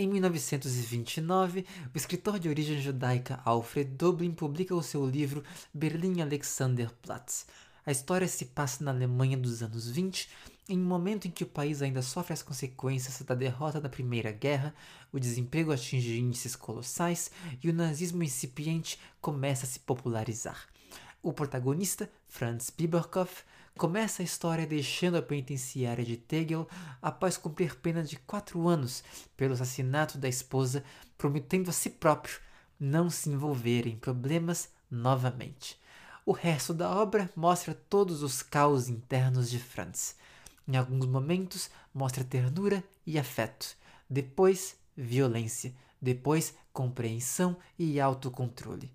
Em 1929, o escritor de origem judaica Alfred Doblin publica o seu livro Berlin Alexanderplatz. A história se passa na Alemanha dos anos 20, em um momento em que o país ainda sofre as consequências da derrota da Primeira Guerra, o desemprego atinge índices colossais e o nazismo incipiente começa a se popularizar. O protagonista, Franz Biberkopf, começa a história deixando a penitenciária de Tegel após cumprir pena de quatro anos pelo assassinato da esposa, prometendo a si próprio não se envolver em problemas novamente. O resto da obra mostra todos os caos internos de Franz. Em alguns momentos, mostra ternura e afeto. Depois, violência. Depois, compreensão e autocontrole.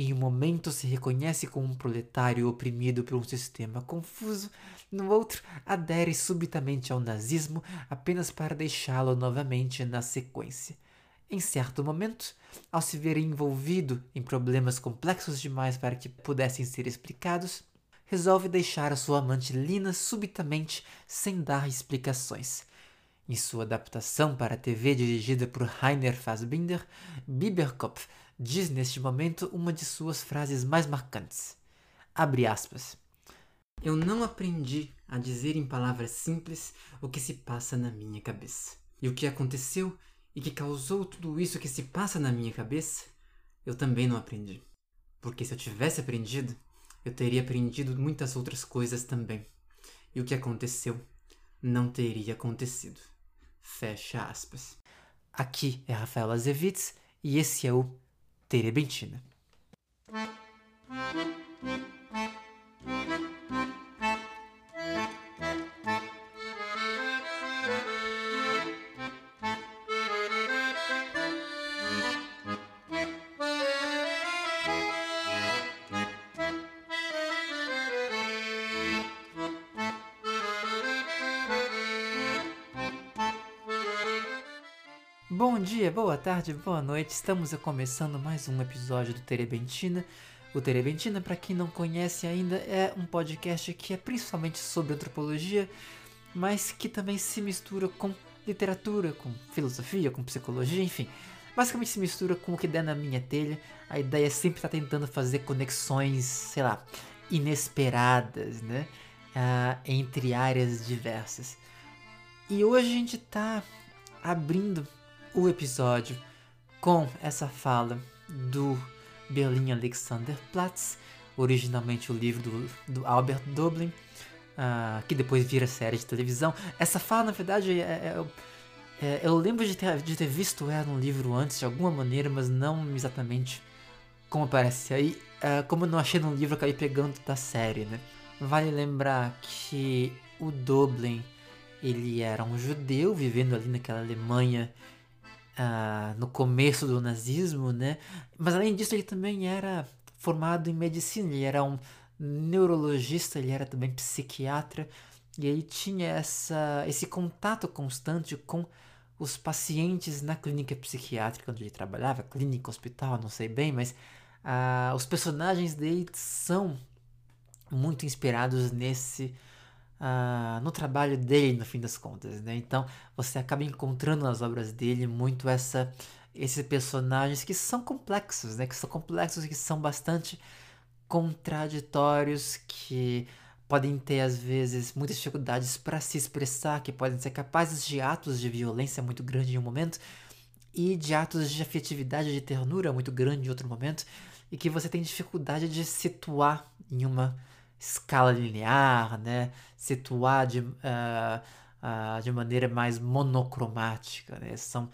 Em um momento se reconhece como um proletário oprimido por um sistema confuso, no outro adere subitamente ao nazismo apenas para deixá-lo novamente na sequência. Em certo momento, ao se ver envolvido em problemas complexos demais para que pudessem ser explicados, resolve deixar a sua amante Lina subitamente sem dar explicações. Em sua adaptação para a TV dirigida por Rainer Fassbinder, Biberkopf diz neste momento uma de suas frases mais marcantes. Abre aspas. Eu não aprendi a dizer em palavras simples o que se passa na minha cabeça. E o que aconteceu e que causou tudo isso que se passa na minha cabeça, eu também não aprendi. Porque se eu tivesse aprendido, eu teria aprendido muitas outras coisas também. E o que aconteceu não teria acontecido. Fecha aspas. Aqui é Rafael Azevitz e esse é o Terebentina. Bom dia, boa tarde, boa noite. Estamos começando mais um episódio do Terebentina. O Terebentina, para quem não conhece ainda, é um podcast que é principalmente sobre antropologia, mas que também se mistura com literatura, com filosofia, com psicologia, enfim. Basicamente se mistura com o que der na minha telha. A ideia é sempre estar tá tentando fazer conexões, sei lá, inesperadas, né? Ah, entre áreas diversas. E hoje a gente está abrindo o episódio com essa fala do Berlin Alexanderplatz, originalmente o livro do, do Albert Dublin, uh, que depois vira série de televisão. Essa fala, na verdade, é, é, é, eu lembro de ter, de ter visto ela no livro antes, de alguma maneira, mas não exatamente como aparece aí. Uh, como eu não achei no livro, acabei pegando da série, né? Vale lembrar que o Dublin, ele era um judeu vivendo ali naquela Alemanha ah, no começo do nazismo, né? Mas além disso, ele também era formado em medicina, ele era um neurologista, ele era também psiquiatra, e ele tinha essa, esse contato constante com os pacientes na clínica psiquiátrica onde ele trabalhava, clínica, hospital, não sei bem, mas ah, os personagens dele são muito inspirados nesse uh, no trabalho dele, no fim das contas, né? Então você acaba encontrando nas obras dele muito essa esses personagens que são complexos, né? Que são complexos, que são bastante contraditórios, que podem ter às vezes muitas dificuldades para se expressar, que podem ser capazes de atos de violência muito grande em um momento e de atos de afetividade, de ternura muito grande em outro momento, e que você tem dificuldade de situar em uma escala linear, né? situar de, uh, uh, de maneira mais monocromática. Né? São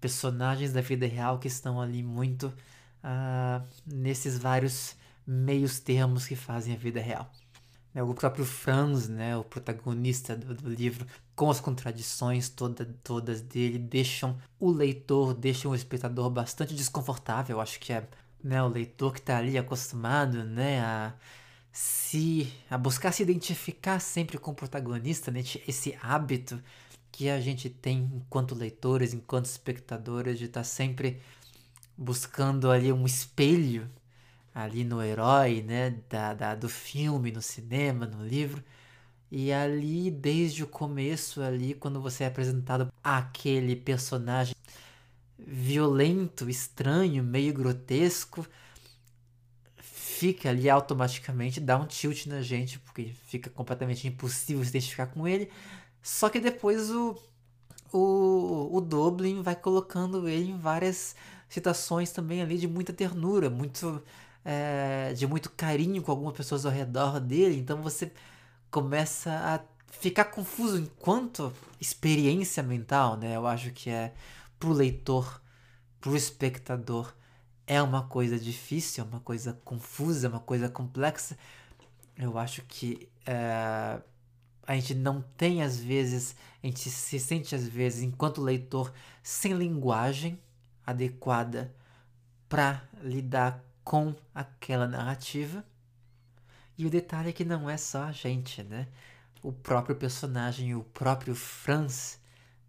personagens da vida real que estão ali muito uh, nesses vários meios termos que fazem a vida real. Né? O próprio Franz, né, o protagonista do, do livro, com as contradições toda, todas dele, deixam o leitor, deixam o espectador bastante desconfortável. Acho que é né, o leitor que está ali acostumado né, a se a buscar se identificar sempre com o protagonista, né? esse hábito que a gente tem enquanto leitores, enquanto espectadores, de estar tá sempre buscando ali um espelho ali no herói, né, da, da, do filme, no cinema, no livro. E ali, desde o começo ali, quando você é apresentado aquele personagem, violento, estranho, meio grotesco, fica ali automaticamente, dá um tilt na gente, porque fica completamente impossível se identificar com ele. Só que depois o, o, o Dublin vai colocando ele em várias situações também ali de muita ternura, muito é, de muito carinho com algumas pessoas ao redor dele. Então você começa a ficar confuso enquanto experiência mental, né? Eu acho que é pro leitor, pro espectador, é uma coisa difícil, é uma coisa confusa, é uma coisa complexa. Eu acho que é, a gente não tem às vezes, a gente se sente às vezes, enquanto leitor, sem linguagem adequada para lidar com aquela narrativa. E o detalhe é que não é só a gente, né? O próprio personagem, o próprio Franz,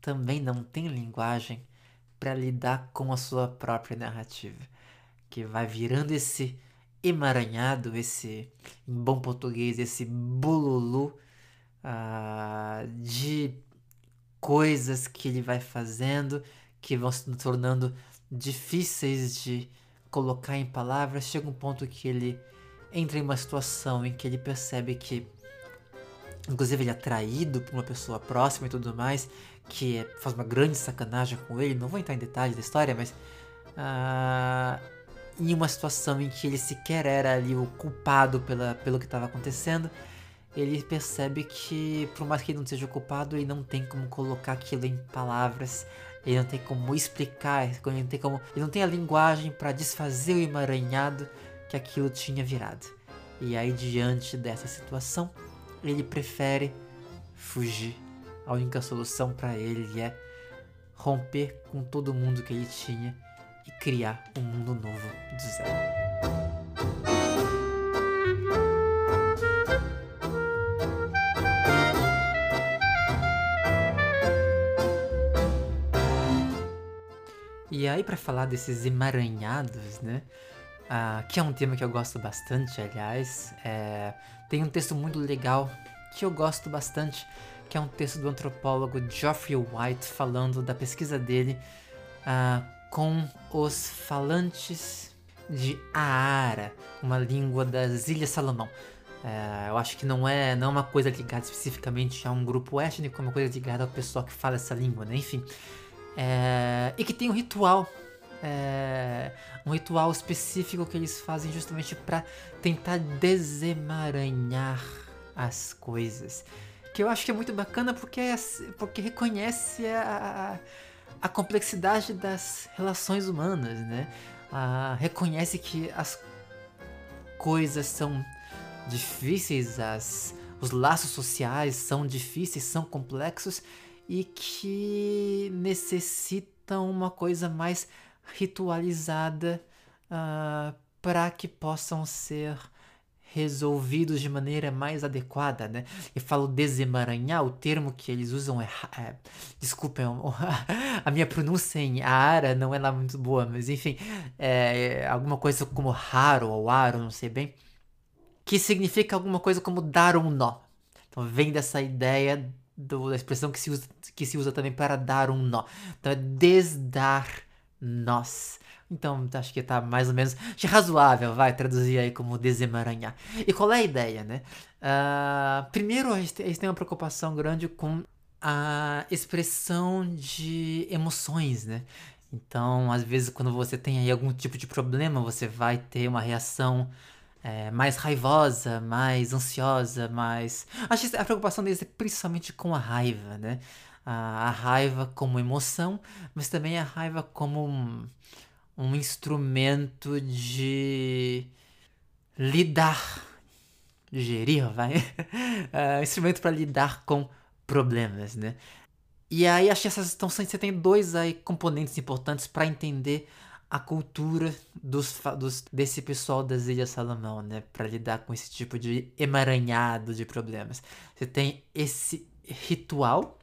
também não tem linguagem para lidar com a sua própria narrativa, que vai virando esse emaranhado, esse, em bom português, esse bolulu uh, de coisas que ele vai fazendo que vão se tornando difíceis de colocar em palavras. Chega um ponto que ele entra em uma situação em que ele percebe que, inclusive, ele é traído por uma pessoa próxima e tudo mais, que é, faz uma grande sacanagem com ele. Não vou entrar em detalhes da história, mas. Uh, em uma situação em que ele sequer era ali o culpado pela, pelo que estava acontecendo, ele percebe que, por mais que ele não seja o culpado, ele não tem como colocar aquilo em palavras, ele não tem como explicar, ele não tem, como, ele não tem a linguagem para desfazer o emaranhado que aquilo tinha virado. E aí, diante dessa situação, ele prefere fugir a única solução para ele é romper com todo mundo que ele tinha criar um mundo novo do zero. E aí, para falar desses emaranhados, né? Ah, que é um tema que eu gosto bastante, aliás, é, tem um texto muito legal que eu gosto bastante, que é um texto do antropólogo Geoffrey White falando da pesquisa dele uh, com os falantes de Aara, uma língua das Ilhas Salomão. Uh, eu acho que não é, não é uma coisa ligada especificamente a um grupo étnico, é uma coisa ligada ao pessoal que fala essa língua, né? Enfim. É, e que tem um ritual é, um ritual específico que eles fazem justamente para tentar desemaranhar as coisas que eu acho que é muito bacana porque, é porque reconhece a, a, complexidade das relações humanas, né? Ah, reconhece que as coisas são difíceis, as, os laços sociais são difíceis, são complexos e que necessitam uma coisa mais ritualizada uh, para que possam ser resolvidos de maneira mais adequada, né? Eu falo desemaranhar, o termo que eles usam é, é desculpem, a minha pronúncia em ara não é lá muito boa, mas enfim, é alguma coisa como raro ou aro, não sei bem, que significa alguma coisa como dar um nó. Então vem dessa ideia do, da expressão que se usa que se usa também para dar um nó. Então é desdar nós. Então, acho que tá mais ou menos razoável, vai traduzir aí como desemaranhar. E qual é a ideia, né? Uh, primeiro, a gente, tem uma preocupação grande com a expressão de emoções, né? Então, às vezes, quando você tem aí algum tipo de problema, você vai ter uma reação é, mais raivosa, mais ansiosa, mais. Acho que a preocupação deles é principalmente com a raiva, né? A, a raiva como emoção, mas também a raiva como um, um instrumento de lidar, gerir, vai, uh, instrumento para lidar com problemas, né? E aí acho que essas estão você tem dois aí componentes importantes para entender a cultura dos, dos, desse pessoal das Ilhas Salomão, né, para lidar com esse tipo de emaranhado de problemas. Você tem esse ritual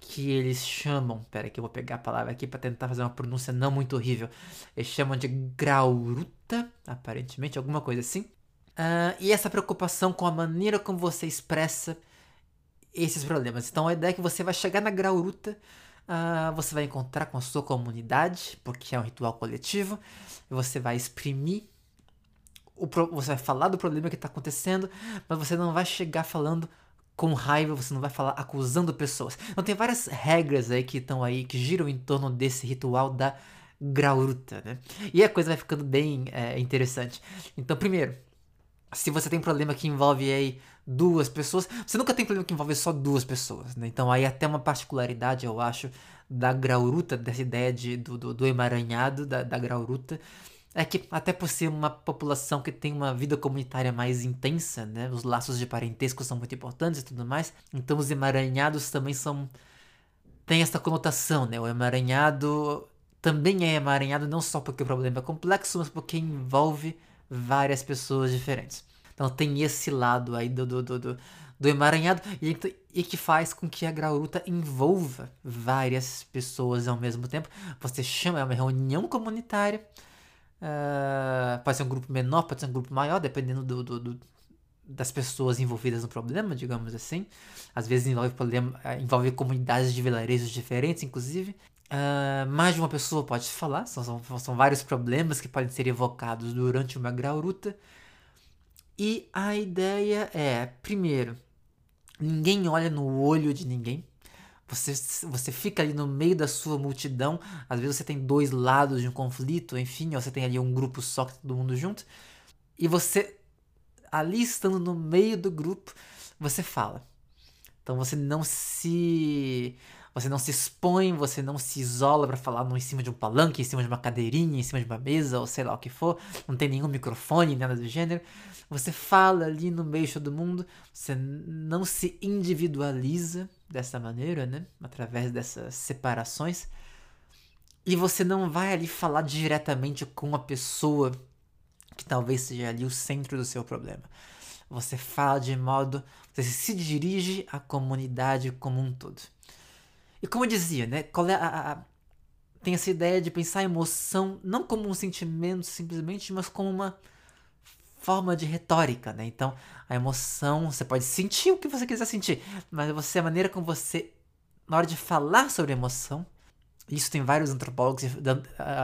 que eles chamam, pera que eu vou pegar a palavra aqui para tentar fazer uma pronúncia não muito horrível. Eles chamam de grauruta, aparentemente, alguma coisa assim. Uh, e essa preocupação com a maneira como você expressa esses problemas. Então a ideia é que você vai chegar na grauruta Uh, você vai encontrar com a sua comunidade, porque é um ritual coletivo. Você vai exprimir, pro, você vai falar do problema que está acontecendo, mas você não vai chegar falando com raiva, você não vai falar acusando pessoas. Então tem várias regras aí que estão aí, que giram em torno desse ritual da grauruta, né? E a coisa vai ficando bem é, interessante. Então, primeiro, se você tem problema que envolve aí duas pessoas, você nunca tem problema que envolve só duas pessoas, né? Então aí até uma particularidade, eu acho, da grauruta, dessa ideia de, do, do, do emaranhado da, da grauruta, é que até por ser uma população que tem uma vida comunitária mais intensa, né? Os laços de parentesco são muito importantes e tudo mais. Então os emaranhados também são tem essa conotação, né? O emaranhado também é emaranhado não só porque o problema é complexo, mas porque envolve várias pessoas diferentes. Então tem esse lado aí do, do, do, do, do emaranhado e, e que faz com que a Grauruta envolva várias pessoas ao mesmo tempo. Você chama, é uma reunião comunitária, uh, pode ser um grupo menor, pode ser um grupo maior, dependendo do, do, do das pessoas envolvidas no problema, digamos assim. Às vezes envolve, problema, envolve comunidades de vilarejos diferentes, inclusive. Uh, mais de uma pessoa pode falar, são, são, são, vários problemas que podem ser evocados durante uma grauruta. E a ideia é, primeiro, ninguém olha no olho de ninguém. Você, você fica ali no meio da sua multidão. Às vezes você tem dois lados de um conflito, enfim, ou você tem ali um grupo só que tá todo mundo junto. E você, ali estando no meio do grupo, você fala. Então você não se você não se expõe, você não se isola para falar em cima de um palanque, em cima de uma cadeirinha, em cima de uma mesa, ou sei lá o que for. Não tem nenhum microfone, nada do gênero. Você fala ali no meio todo mundo. Você não se individualiza dessa maneira, né? Através dessas separações. E você não vai ali falar diretamente com a pessoa que talvez seja ali o centro do seu problema. Você fala de modo. Você se dirige à comunidade como um todo. E como eu dizia, né? Qual é a, a, tem essa ideia de pensar a emoção não como um sentimento simplesmente, mas como uma forma de retórica, né? Então, a emoção, você pode sentir o que você quiser sentir, mas você a maneira como você na hora de falar sobre emoção, isso tem vários antropólogos,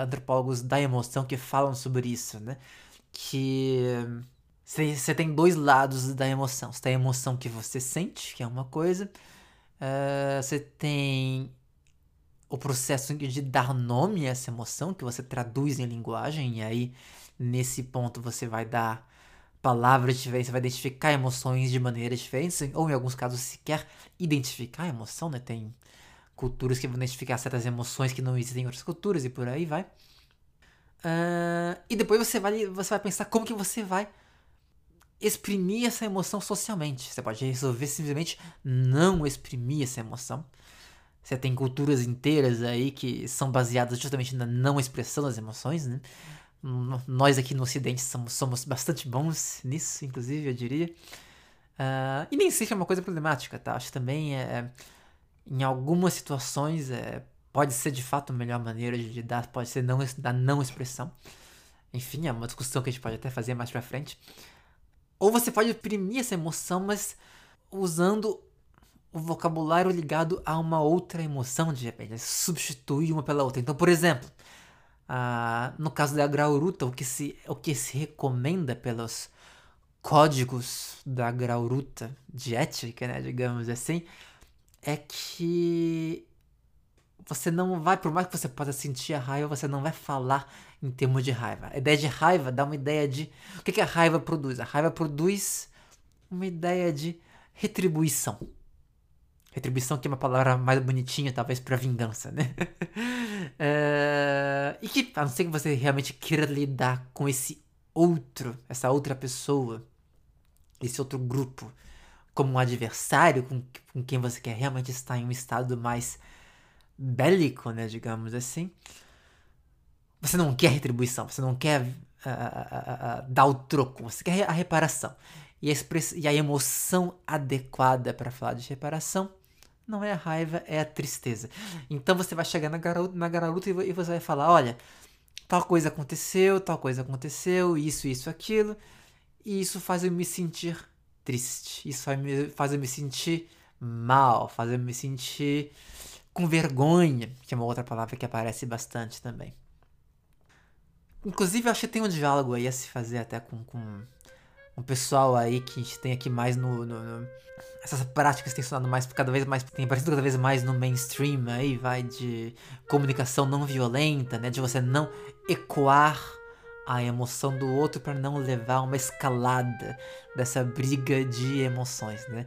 antropólogos da emoção que falam sobre isso, né? Que você tem dois lados da emoção. Você tem a emoção que você sente, que é uma coisa, Uh, você tem o processo de dar nome a essa emoção, que você traduz em linguagem, e aí nesse ponto você vai dar palavras diferentes, você vai identificar emoções de maneiras diferentes, ou em alguns casos sequer identificar a emoção, né? Tem culturas que vão identificar certas emoções que não existem em outras culturas e por aí vai. Uh, e depois você vai, você vai pensar como que você vai exprimir essa emoção socialmente. Você pode resolver simplesmente não exprimir essa emoção. Você tem culturas inteiras aí que são baseadas justamente na não expressão das emoções, né? Nós aqui no Ocidente somos, somos bastante bons nisso, inclusive, eu diria. Uh, e nem sempre é uma coisa problemática, tá? Acho também é, em algumas situações é, pode ser de fato a melhor maneira de lidar, pode ser não, da não expressão. Enfim, é uma discussão que a gente pode até fazer mais pra frente. Ou você pode imprimir essa emoção, mas usando o vocabulário ligado a uma outra emoção, de repente, substituir uma pela outra. Então, por exemplo, ah, no caso da Grauruta, o que, se, o que se recomenda pelos códigos da Grauruta de ética, né, digamos assim, é que você não vai, por mais que você possa sentir a raiva, você não vai falar em termos de raiva. A ideia de raiva dá uma ideia de. O que, que a raiva produz? A raiva produz uma ideia de retribuição. Retribuição que é uma palavra mais bonitinha, talvez, para vingança, né? é... E que, a não ser que você realmente queira lidar com esse outro, essa outra pessoa, esse outro grupo, como um adversário com, com quem você quer realmente estar em um estado mais bélico, né, digamos assim, você não quer retribuição, você não quer uh, uh, uh, dar o troco, você quer a reparação. E a, e a emoção adequada para falar de reparação não é a raiva, é a tristeza. Então você vai chegar na garota, na garota e você vai falar: olha, tal coisa aconteceu, tal coisa aconteceu, isso, isso, aquilo, e isso faz eu me sentir triste, isso faz, faz eu me sentir mal, faz eu me sentir com vergonha, que é uma outra palavra que aparece bastante também. Inclusive, eu acho que tem um diálogo aí a se fazer até com, com um pessoal aí que a gente tem aqui mais no, no, no essas práticas têm sonado mais cada vez mais tem aparecido cada vez mais no mainstream aí vai de comunicação não violenta né de você não ecoar a emoção do outro para não levar uma escalada dessa briga de emoções né.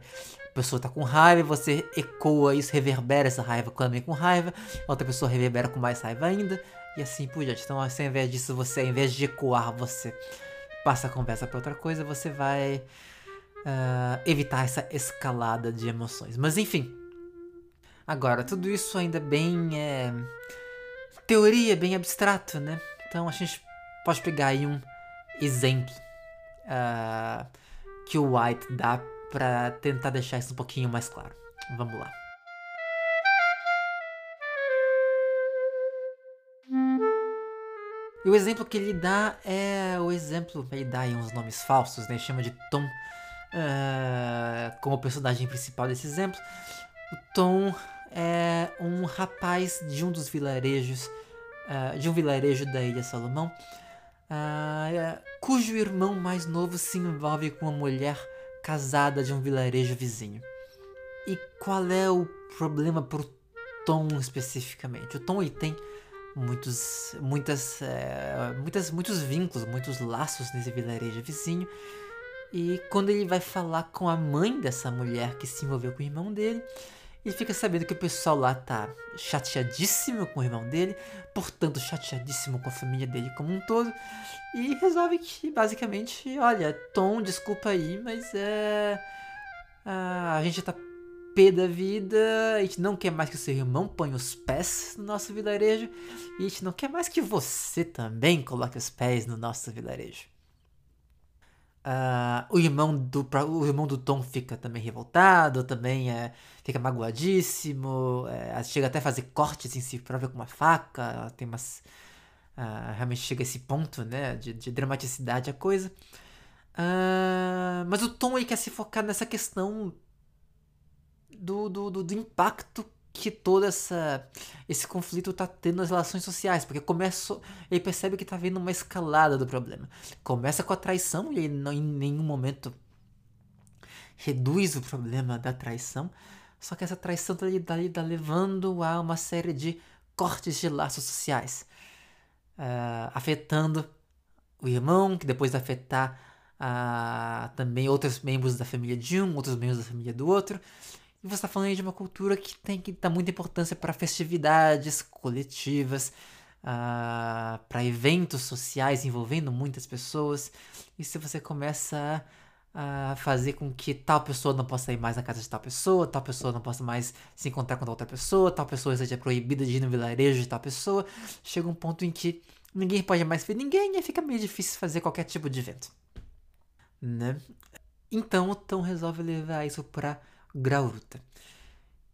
A pessoa tá com raiva você ecoa isso reverbera essa raiva também com raiva outra pessoa reverbera com mais raiva ainda e assim por diante. Então assim, ao invés disso você ao invés de ecoar você passa a conversa para outra coisa, você vai uh, evitar essa escalada de emoções. Mas enfim, agora, tudo isso ainda bem é, teoria, bem abstrato, né? Então a gente pode pegar aí um exemplo uh, que o White dá para tentar deixar isso um pouquinho mais claro. Vamos lá. E o exemplo que ele dá é o exemplo, ele dá aí uns nomes falsos, né? Ele chama de Tom uh, como personagem principal desse exemplo. O Tom é um rapaz de um dos vilarejos, uh, de um vilarejo da Ilha Salomão, uh, cujo irmão mais novo se envolve com uma mulher casada de um vilarejo vizinho. E qual é o problema pro Tom especificamente? O Tom ele tem muitos, muitas, é, muitas, muitos vínculos, muitos laços nesse vilarejo vizinho. E quando ele vai falar com a mãe dessa mulher que se envolveu com o irmão dele, ele fica sabendo que o pessoal lá tá chateadíssimo com o irmão dele, portanto chateadíssimo com a família dele como um todo, e resolve que basicamente, olha, Tom, desculpa aí, mas é. A gente tá pé da vida, a gente não quer mais que o seu irmão ponha os pés no nosso vilarejo, e a gente não quer mais que você também coloque os pés no nosso vilarejo. Uh, o, irmão do, o irmão do Tom fica também revoltado, também é, fica magoadíssimo, é, chega até a fazer cortes em si próprio com uma faca, tem umas. Uh, realmente chega a esse ponto né, de, de dramaticidade a coisa. Uh, mas o Tom quer se focar nessa questão do, do, do, do impacto que todo essa, esse conflito está tendo nas relações sociais, porque começa, ele percebe que está havendo uma escalada do problema. Começa com a traição e ele não, em nenhum momento reduz o problema da traição, só que essa traição está tá, tá levando a uma série de cortes de laços sociais, uh, afetando o irmão, que depois vai afetar uh, também outros membros da família de um, outros membros da família do outro, você está falando aí de uma cultura que tem que dar muita importância para festividades coletivas, uh, ah, para eventos sociais envolvendo muitas pessoas. E se você começa a, fazer com que tal pessoa não possa ir mais na casa de tal pessoa, tal pessoa não possa mais se encontrar com outra pessoa, tal pessoa seja proibida de ir no vilarejo de tal pessoa, chega um ponto em que ninguém pode mais ver ninguém e fica meio difícil fazer qualquer tipo de evento. Né? Então o Tom resolve levar isso para Grauruta.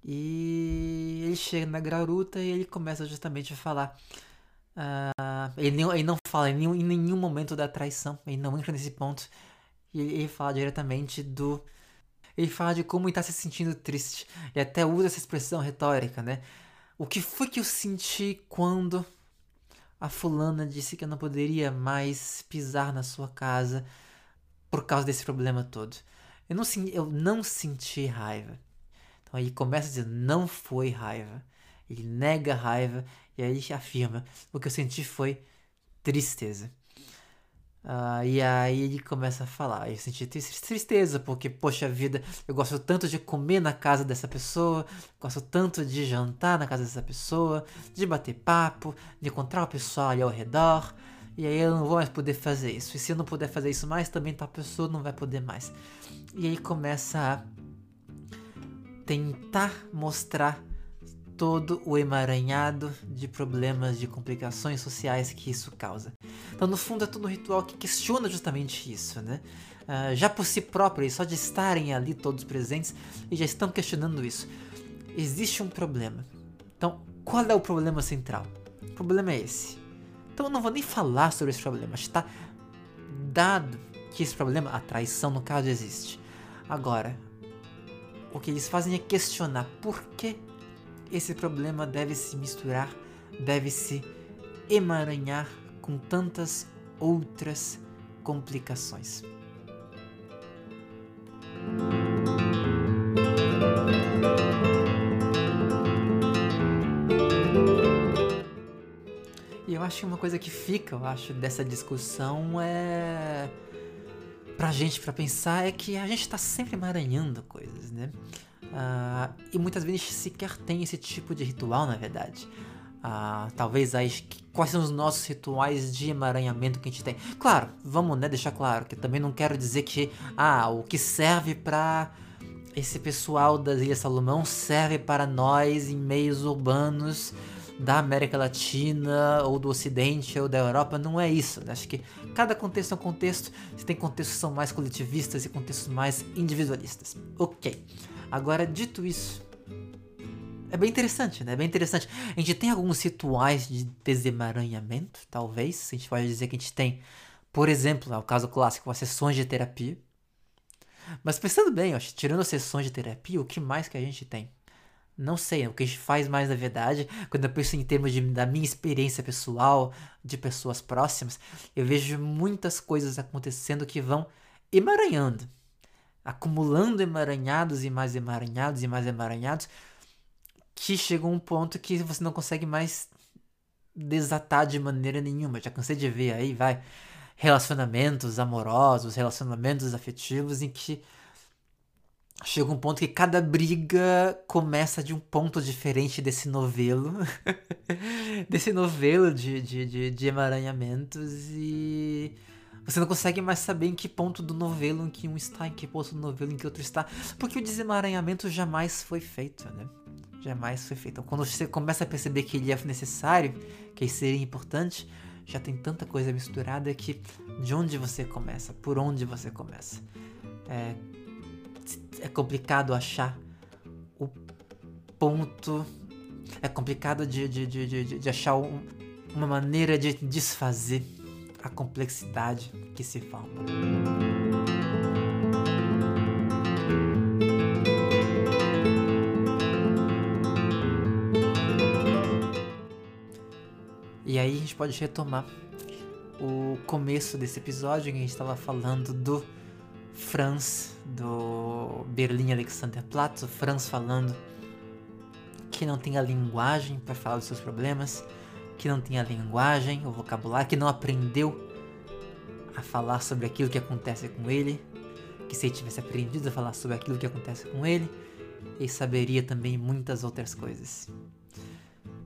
E ele chega na Grauruta e ele começa justamente a falar. Uh, ele, não, ele não fala em nenhum, em nenhum momento da traição, ele não entra nesse ponto. Ele, ele fala diretamente do. Ele fala de como ele está se sentindo triste. E até usa essa expressão retórica, né? O que foi que eu senti quando a fulana disse que eu não poderia mais pisar na sua casa por causa desse problema todo? Eu não, eu não senti raiva. Então aí começa a dizer, não foi raiva. Ele nega a raiva e aí afirma, o que eu senti foi tristeza. Uh, e aí ele começa a falar, eu senti tristeza porque, poxa vida, eu gosto tanto de comer na casa dessa pessoa, gosto tanto de jantar na casa dessa pessoa, de bater papo, de encontrar o pessoal ali ao redor, e aí eu não vou mais poder fazer isso. E se eu não puder fazer isso mais, também tal pessoa não vai poder mais. E aí começa a tentar mostrar todo o emaranhado de problemas, de complicações sociais que isso causa. Então, no fundo, é todo um ritual que questiona justamente isso, né? Uh, já por si próprio, só de estarem ali todos presentes, e já estão questionando isso. Existe um problema. Então, qual é o problema central? O problema é esse. Então, eu não vou nem falar sobre esse problema. Está dado que esse problema, a traição no caso, existe. Agora, o que eles fazem é questionar por que esse problema deve se misturar, deve se emaranhar com tantas outras complicações. Acho que uma coisa que fica, eu acho, dessa discussão é pra gente para pensar é que a gente tá sempre emaranhando coisas, né? Uh, e muitas vezes sequer tem esse tipo de ritual, na verdade. Uh, talvez aí, quais são os nossos rituais de emaranhamento que a gente tem. Claro, vamos né, deixar claro que também não quero dizer que ah, o que serve para esse pessoal das Ilhas Salomão serve para nós em meios urbanos da América Latina ou do Ocidente ou da Europa, não é isso. Né? Acho que cada contexto é um contexto, você tem contextos que são mais coletivistas e contextos mais individualistas. Ok. Agora, dito isso, é bem interessante, né? É bem interessante. A gente tem alguns rituais de desemaranhamento, talvez. A gente pode dizer que a gente tem, por exemplo, é o caso clássico, as sessões de terapia. Mas pensando bem, acho, tirando as sessões de terapia, o que mais que a gente tem? Não sei, o que faz mais na verdade, quando eu penso em termos de, da minha experiência pessoal, de pessoas próximas, eu vejo muitas coisas acontecendo que vão emaranhando, acumulando emaranhados e mais emaranhados e mais emaranhados, que chega um ponto que você não consegue mais desatar de maneira nenhuma. Já cansei de ver aí, vai, relacionamentos amorosos, relacionamentos afetivos em que chega um ponto que cada briga começa de um ponto diferente desse novelo. desse novelo de, de, de, de, emaranhamentos e. Você não consegue mais saber em que ponto do novelo em que um está, em que ponto do novelo em que outro está. Porque o desemaranhamento jamais foi feito, né? Jamais foi feito. Então, quando você começa a perceber que ele é necessário, que ele seria importante, já tem tanta coisa misturada que de onde você começa? Por onde você começa? É, é complicado achar o ponto. É complicado de, de, de, de, de achar um, uma maneira de desfazer a complexidade que se forma. E aí a gente pode retomar o começo desse episódio em que a gente estava falando do Franz do Berlim Alexanderplatz, o Franz falando que não tem a linguagem para falar dos seus problemas, que não tem a linguagem, o vocabulário, que não aprendeu a falar sobre aquilo que acontece com ele, que se ele tivesse aprendido a falar sobre aquilo que acontece com ele, ele saberia também muitas outras coisas.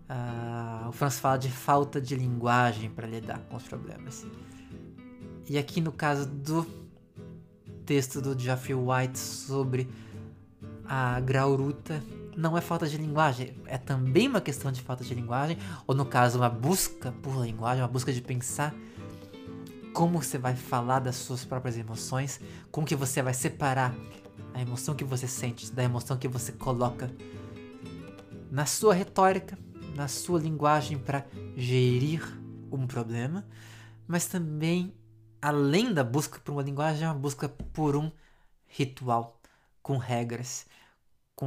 Uh, o Franz fala de falta de linguagem para lidar com os problemas. E aqui no caso do texto do Geoffrey White sobre a grauruta. Não é falta de linguagem, é também uma questão de falta de linguagem, ou no caso, uma busca por linguagem, uma busca de pensar como você vai falar das suas próprias emoções, como que você vai separar a emoção que você sente da emoção que você coloca na sua retórica, na sua linguagem para gerir um problema, mas também além da busca por uma linguagem, é uma busca por um ritual com regras, com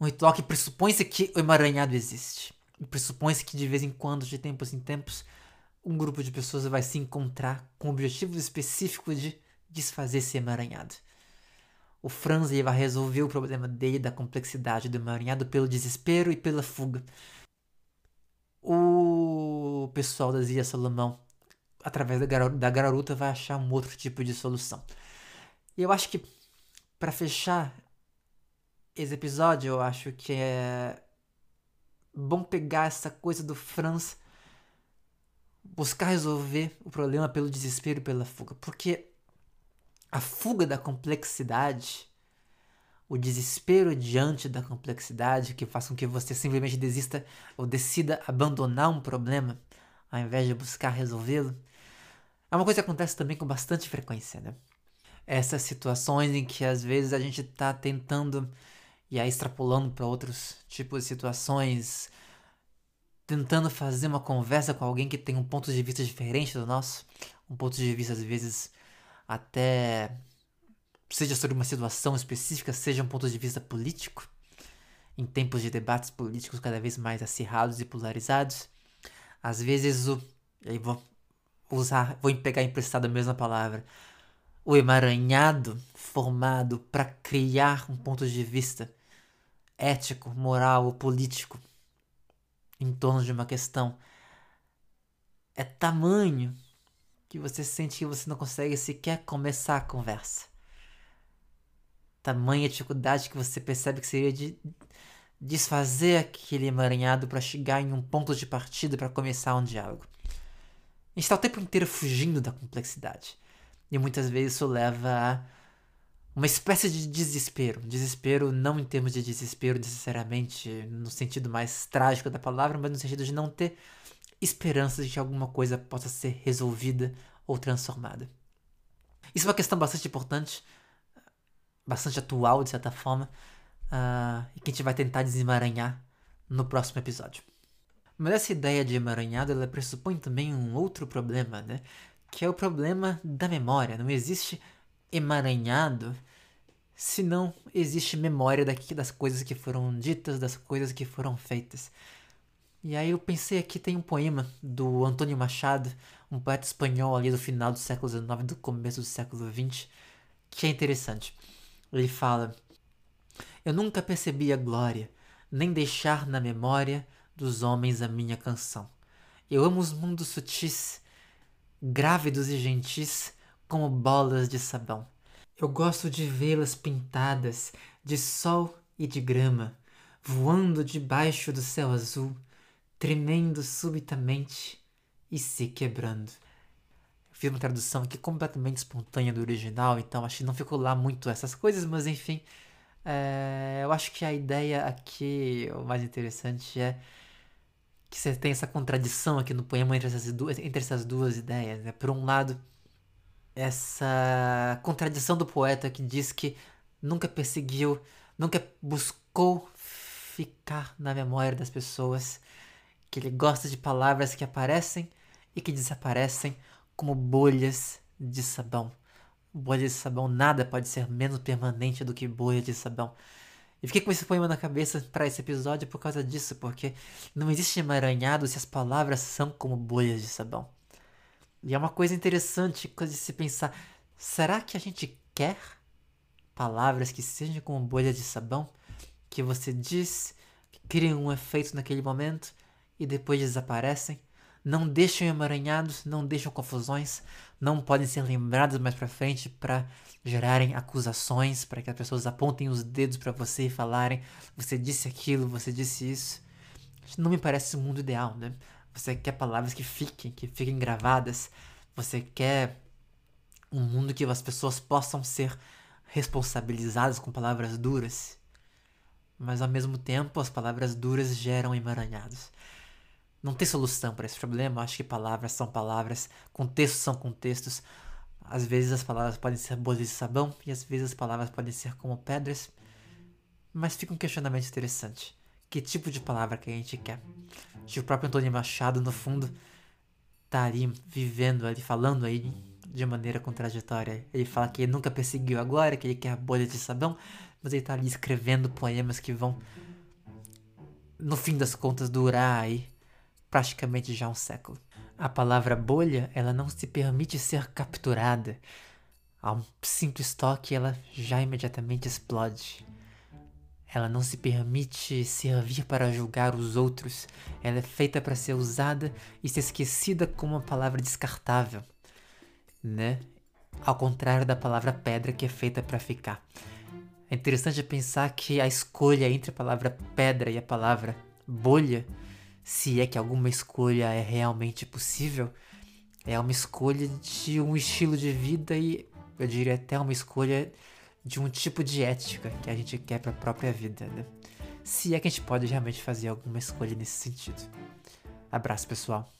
um ritual que pressupõe-se que o emaranhado existe. Pressupõe-se que de vez em quando, de tempos em tempos, um grupo de pessoas vai se encontrar com o objetivo específico de desfazer esse emaranhado. O Franz vai resolver o problema dele da complexidade do emaranhado pelo desespero e pela fuga. O pessoal das Ilhas Salomão através da, gar da garota, vai achar um outro tipo de solução. E eu acho que, para fechar esse episódio, eu acho que é bom pegar essa coisa do Franz buscar resolver o problema pelo desespero e pela fuga. Porque a fuga da complexidade, o desespero diante da complexidade que faz com que você simplesmente desista ou decida abandonar um problema ao invés de buscar resolvê-lo, é uma coisa que acontece também com bastante frequência, né? Essas situações em que às vezes a gente tá tentando e aí extrapolando para outros tipos de situações, tentando fazer uma conversa com alguém que tem um ponto de vista diferente do nosso, um ponto de vista às vezes até seja sobre uma situação específica, seja um ponto de vista político. em tempos de debates políticos cada vez mais acirrados e polarizados, às vezes o. Aí vou usar, vou pegar emprestado a mesma palavra. O emaranhado formado para criar um ponto de vista ético, moral ou político em torno de uma questão é tamanho que você sente que você não consegue sequer começar a conversa. Tamanha dificuldade que você percebe que seria de desfazer aquele emaranhado para chegar em um ponto de partida para começar um diálogo. A gente está o tempo inteiro fugindo da complexidade. E muitas vezes isso leva a uma espécie de desespero. Desespero não em termos de desespero necessariamente no sentido mais trágico da palavra, mas no sentido de não ter esperança de que alguma coisa possa ser resolvida ou transformada. Isso é uma questão bastante importante, bastante atual de certa forma, uh, e que a gente vai tentar desemaranhar no próximo episódio. Mas essa ideia de emaranhado ela pressupõe também um outro problema, né? Que é o problema da memória. Não existe emaranhado se não existe memória daqui das coisas que foram ditas, das coisas que foram feitas. E aí eu pensei aqui tem um poema do Antônio Machado, um poeta espanhol ali do final do século XIX, do começo do século XX, que é interessante. Ele fala: Eu nunca percebi a glória, nem deixar na memória dos homens a minha canção. Eu amo os mundos sutis, grávidos e gentis, como bolas de sabão. Eu gosto de vê-las pintadas de sol e de grama, voando debaixo do céu azul, tremendo subitamente e se quebrando. Fiz uma tradução aqui completamente espontânea do original, então acho que não ficou lá muito essas coisas, mas enfim. É, eu acho que a ideia aqui, o mais interessante é que você tem essa contradição aqui no poema entre essas duas, entre essas duas ideias. Né? Por um lado, essa contradição do poeta que diz que nunca perseguiu, nunca buscou ficar na memória das pessoas, que ele gosta de palavras que aparecem e que desaparecem como bolhas de sabão. Bolhas de sabão, nada pode ser menos permanente do que bolha de sabão. E fiquei com esse poema na cabeça para esse episódio por causa disso, porque não existe emaranhado se as palavras são como bolhas de sabão. E é uma coisa interessante de se pensar: será que a gente quer palavras que sejam como bolhas de sabão? Que você diz, que criam um efeito naquele momento e depois desaparecem? Não deixam emaranhados, não deixam confusões, não podem ser lembrados mais para frente para gerarem acusações, para que as pessoas apontem os dedos para você e falarem: você disse aquilo, você disse isso. Não me parece um mundo ideal, né? Você quer palavras que fiquem, que fiquem gravadas. Você quer um mundo que as pessoas possam ser responsabilizadas com palavras duras. Mas ao mesmo tempo, as palavras duras geram emaranhados não tem solução para esse problema. Acho que palavras são palavras, contextos são contextos. Às vezes as palavras podem ser bolhas de sabão e às vezes as palavras podem ser como pedras. Mas fica um questionamento interessante. Que tipo de palavra que a gente quer? Que o próprio Antônio Machado, no fundo, tá ali vivendo ali, falando aí de maneira contraditória. Ele fala que ele nunca perseguiu agora, que ele quer bolha de sabão, mas ele tá ali escrevendo poemas que vão, no fim das contas, durar aí praticamente já um século. A palavra bolha, ela não se permite ser capturada. A um simples toque, ela já imediatamente explode. Ela não se permite servir para julgar os outros. Ela é feita para ser usada e ser esquecida como uma palavra descartável, né? Ao contrário da palavra pedra que é feita para ficar. É interessante pensar que a escolha entre a palavra pedra e a palavra bolha se é que alguma escolha é realmente possível, é uma escolha de um estilo de vida e eu diria até uma escolha de um tipo de ética que a gente quer para a própria vida, né? Se é que a gente pode realmente fazer alguma escolha nesse sentido. Abraço, pessoal.